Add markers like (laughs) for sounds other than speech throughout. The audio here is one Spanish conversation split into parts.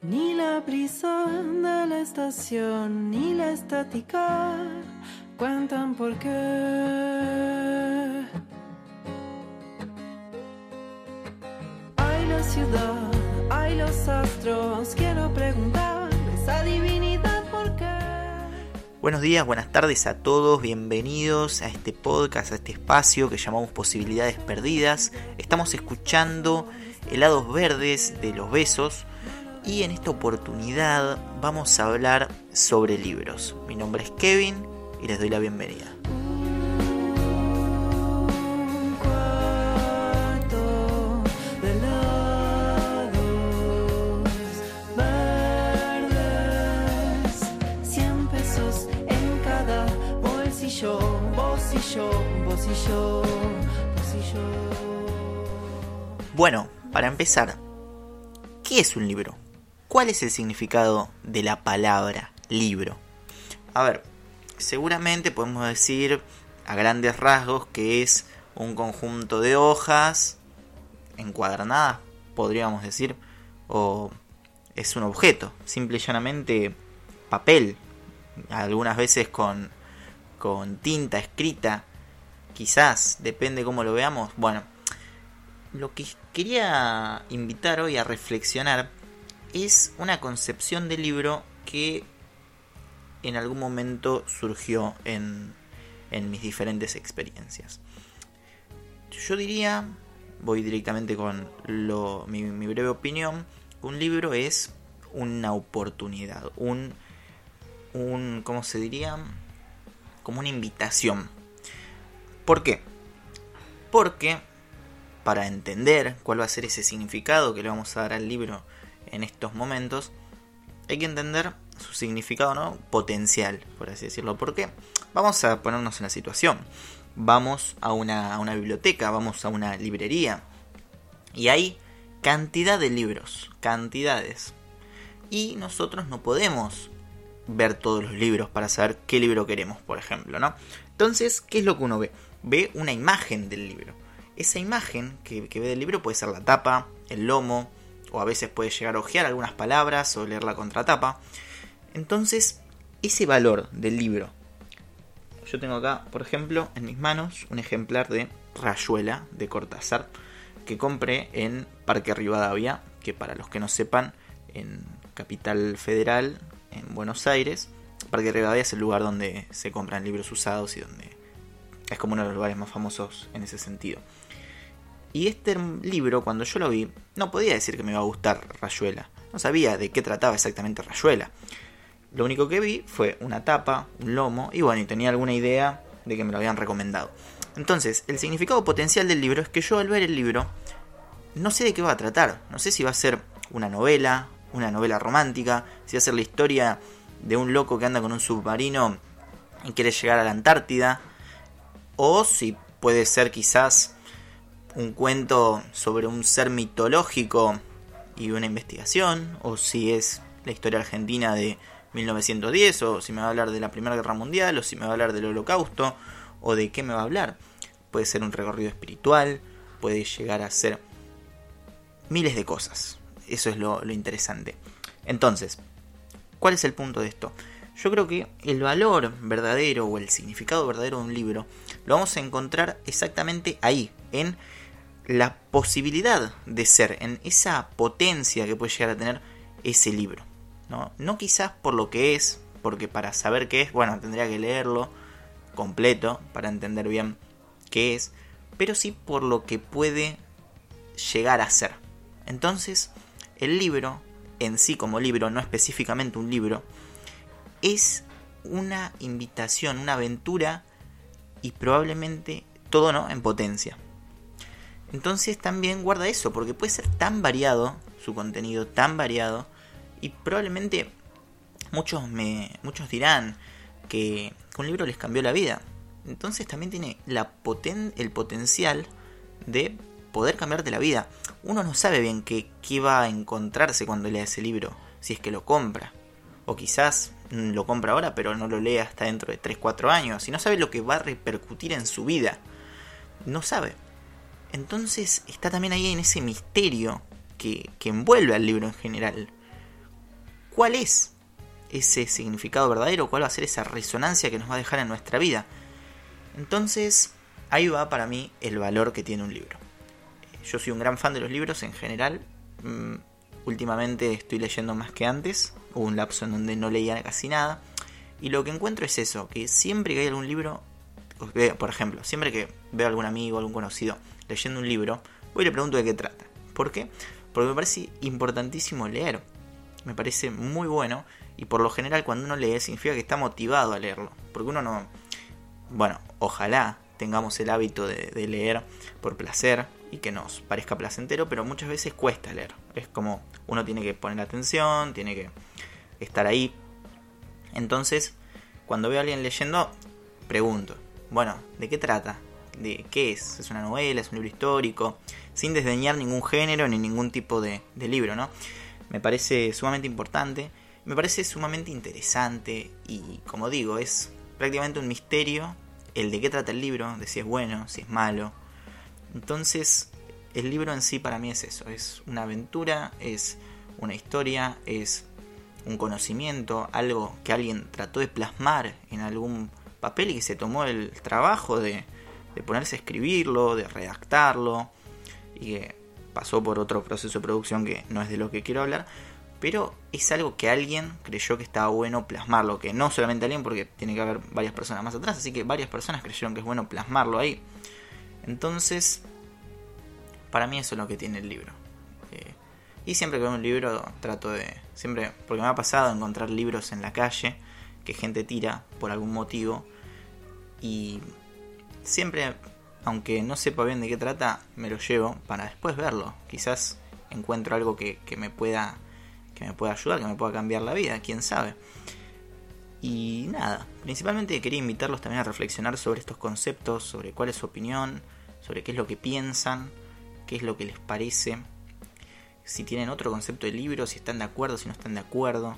Ni la brisa de la estación, ni la estática cuentan por qué. Hay la ciudad, hay los astros, quiero preguntarles a divinidad por qué. Buenos días, buenas tardes a todos, bienvenidos a este podcast, a este espacio que llamamos Posibilidades Perdidas. Estamos escuchando Helados Verdes de los Besos y en esta oportunidad vamos a hablar sobre libros. Mi nombre es Kevin y les doy la bienvenida. Un cuarto de helados verdes, 100 pesos en cada bolsillo, vos y yo, vos y yo, vos y yo. Bueno, para empezar, ¿qué es un libro? ¿Cuál es el significado de la palabra libro? A ver, seguramente podemos decir a grandes rasgos que es un conjunto de hojas encuadernadas, podríamos decir, o es un objeto, simple y llanamente papel, algunas veces con, con tinta escrita, quizás, depende cómo lo veamos. Bueno, lo que quería invitar hoy a reflexionar es una concepción del libro que en algún momento surgió en, en mis diferentes experiencias. Yo diría, voy directamente con lo, mi, breve opinión, un libro es una oportunidad, un, un, ¿cómo se diría? Como una invitación. ¿Por qué? Porque para entender cuál va a ser ese significado que le vamos a dar al libro en estos momentos, hay que entender su significado ¿no? potencial, por así decirlo. Porque vamos a ponernos en la situación. Vamos a una, una biblioteca, vamos a una librería. Y hay cantidad de libros, cantidades. Y nosotros no podemos ver todos los libros para saber qué libro queremos, por ejemplo, ¿no? Entonces, ¿qué es lo que uno ve? Ve una imagen del libro. Esa imagen que, que ve del libro puede ser la tapa, el lomo, o a veces puede llegar a ojear algunas palabras o leer la contratapa. Entonces, ese valor del libro. Yo tengo acá, por ejemplo, en mis manos un ejemplar de Rayuela de Cortázar que compré en Parque Rivadavia, que para los que no sepan, en Capital Federal, en Buenos Aires, Parque Rivadavia es el lugar donde se compran libros usados y donde es como uno de los lugares más famosos en ese sentido. Y este libro, cuando yo lo vi, no podía decir que me iba a gustar Rayuela. No sabía de qué trataba exactamente Rayuela. Lo único que vi fue una tapa, un lomo, y bueno, y tenía alguna idea de que me lo habían recomendado. Entonces, el significado potencial del libro es que yo al ver el libro, no sé de qué va a tratar. No sé si va a ser una novela, una novela romántica, si va a ser la historia de un loco que anda con un submarino y quiere llegar a la Antártida, o si puede ser quizás un cuento sobre un ser mitológico y una investigación, o si es la historia argentina de 1910, o si me va a hablar de la Primera Guerra Mundial, o si me va a hablar del Holocausto, o de qué me va a hablar. Puede ser un recorrido espiritual, puede llegar a ser miles de cosas. Eso es lo, lo interesante. Entonces, ¿cuál es el punto de esto? Yo creo que el valor verdadero o el significado verdadero de un libro lo vamos a encontrar exactamente ahí, en la posibilidad de ser, en esa potencia que puede llegar a tener ese libro. No, no quizás por lo que es, porque para saber qué es, bueno, tendría que leerlo completo para entender bien qué es, pero sí por lo que puede llegar a ser. Entonces, el libro, en sí como libro, no específicamente un libro, es una invitación, una aventura y probablemente todo no en potencia. Entonces también guarda eso, porque puede ser tan variado su contenido, tan variado, y probablemente muchos me muchos dirán que un libro les cambió la vida. Entonces también tiene la poten el potencial de poder cambiarte la vida. Uno no sabe bien qué, qué va a encontrarse cuando lea ese libro, si es que lo compra. O quizás lo compra ahora, pero no lo lee hasta dentro de 3-4 años. Y no sabe lo que va a repercutir en su vida. No sabe. Entonces está también ahí en ese misterio que, que envuelve al libro en general. cuál es ese significado verdadero, cuál va a ser esa resonancia que nos va a dejar en nuestra vida. Entonces, ahí va para mí el valor que tiene un libro. Yo soy un gran fan de los libros en general. Últimamente estoy leyendo más que antes. Hubo un lapso en donde no leía casi nada. Y lo que encuentro es eso, que siempre que hay algún libro, por ejemplo, siempre que veo a algún amigo, algún conocido leyendo un libro, voy y le pregunto de qué trata. ¿Por qué? Porque me parece importantísimo leer. Me parece muy bueno y por lo general cuando uno lee significa que está motivado a leerlo. Porque uno no... Bueno, ojalá tengamos el hábito de, leer por placer y que nos parezca placentero, pero muchas veces cuesta leer. Es como uno tiene que poner atención, tiene que estar ahí. Entonces, cuando veo a alguien leyendo, pregunto, bueno, ¿de qué trata? ¿De qué es? ¿Es una novela? ¿Es un libro histórico? Sin desdeñar ningún género ni ningún tipo de, de libro, ¿no? Me parece sumamente importante me parece sumamente interesante y, como digo, es prácticamente un misterio el de qué trata el libro, de si es bueno, si es malo. Entonces, el libro en sí para mí es eso, es una aventura, es una historia, es un conocimiento, algo que alguien trató de plasmar en algún papel y que se tomó el trabajo de, de ponerse a escribirlo, de redactarlo y que pasó por otro proceso de producción que no es de lo que quiero hablar, pero es algo que alguien creyó que estaba bueno plasmarlo, que no solamente alguien, porque tiene que haber varias personas más atrás, así que varias personas creyeron que es bueno plasmarlo ahí. Entonces, para mí eso es lo que tiene el libro. Eh, y siempre que veo un libro trato de, siempre, porque me ha pasado encontrar libros en la calle que gente tira por algún motivo, y siempre, aunque no sepa bien de qué trata, me lo llevo para después verlo. Quizás encuentro algo que, que me pueda que me pueda ayudar, que me pueda cambiar la vida, quién sabe. Y nada, principalmente quería invitarlos también a reflexionar sobre estos conceptos, sobre cuál es su opinión, sobre qué es lo que piensan, qué es lo que les parece, si tienen otro concepto de libro, si están de acuerdo, si no están de acuerdo.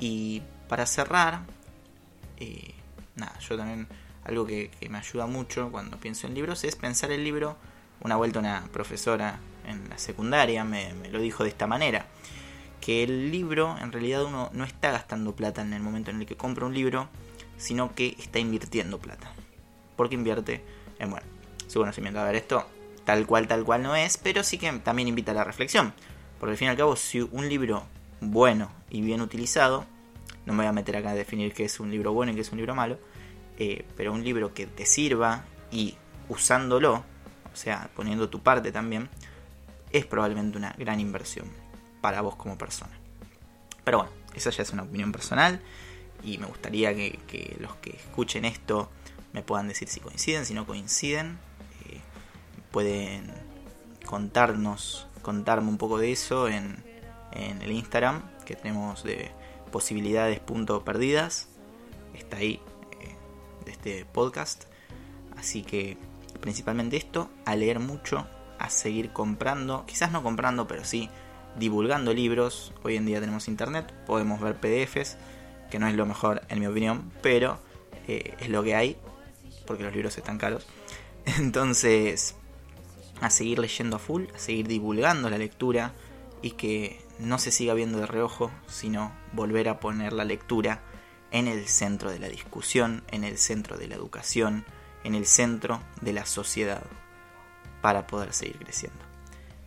Y para cerrar, eh, nada, yo también algo que, me ayuda mucho cuando pienso en libros es pensar el libro. Una vuelta una profesora en la secundaria me lo dijo de esta manera que el libro en realidad uno no está gastando plata en el momento en el que compra un libro, sino que está invirtiendo plata. Porque invierte en, bueno, su conocimiento. A ver, esto tal cual, tal cual no es, pero sí que también invita a la reflexión. Porque al fin y al cabo, si un libro bueno y bien utilizado, no me voy a meter acá a definir qué es un libro bueno y qué es un libro malo, eh, pero un libro que te sirva y usándolo, o sea, poniendo tu parte también, es probablemente una gran inversión para vos como persona. Pero bueno, esa ya es una opinión personal y me gustaría que, los que escuchen esto me puedan decir si coinciden, si no coinciden. Eh, pueden contarnos, contarme un poco de eso en, en el Instagram que tenemos de posibilidades.perdidas. Está ahí eh, de este podcast. Así que principalmente esto, a leer mucho, a seguir comprando, quizás no comprando, pero sí divulgando libros. Hoy en día tenemos internet, podemos ver PDFs, que no es lo mejor en mi opinión, pero eh, es lo que hay, porque los libros están caros. (laughs) Entonces, a seguir leyendo a full, a seguir divulgando la lectura y que no se siga viendo de reojo, sino volver a poner la lectura en el centro de la discusión, en el centro de la educación, en el centro de la sociedad, para poder seguir creciendo.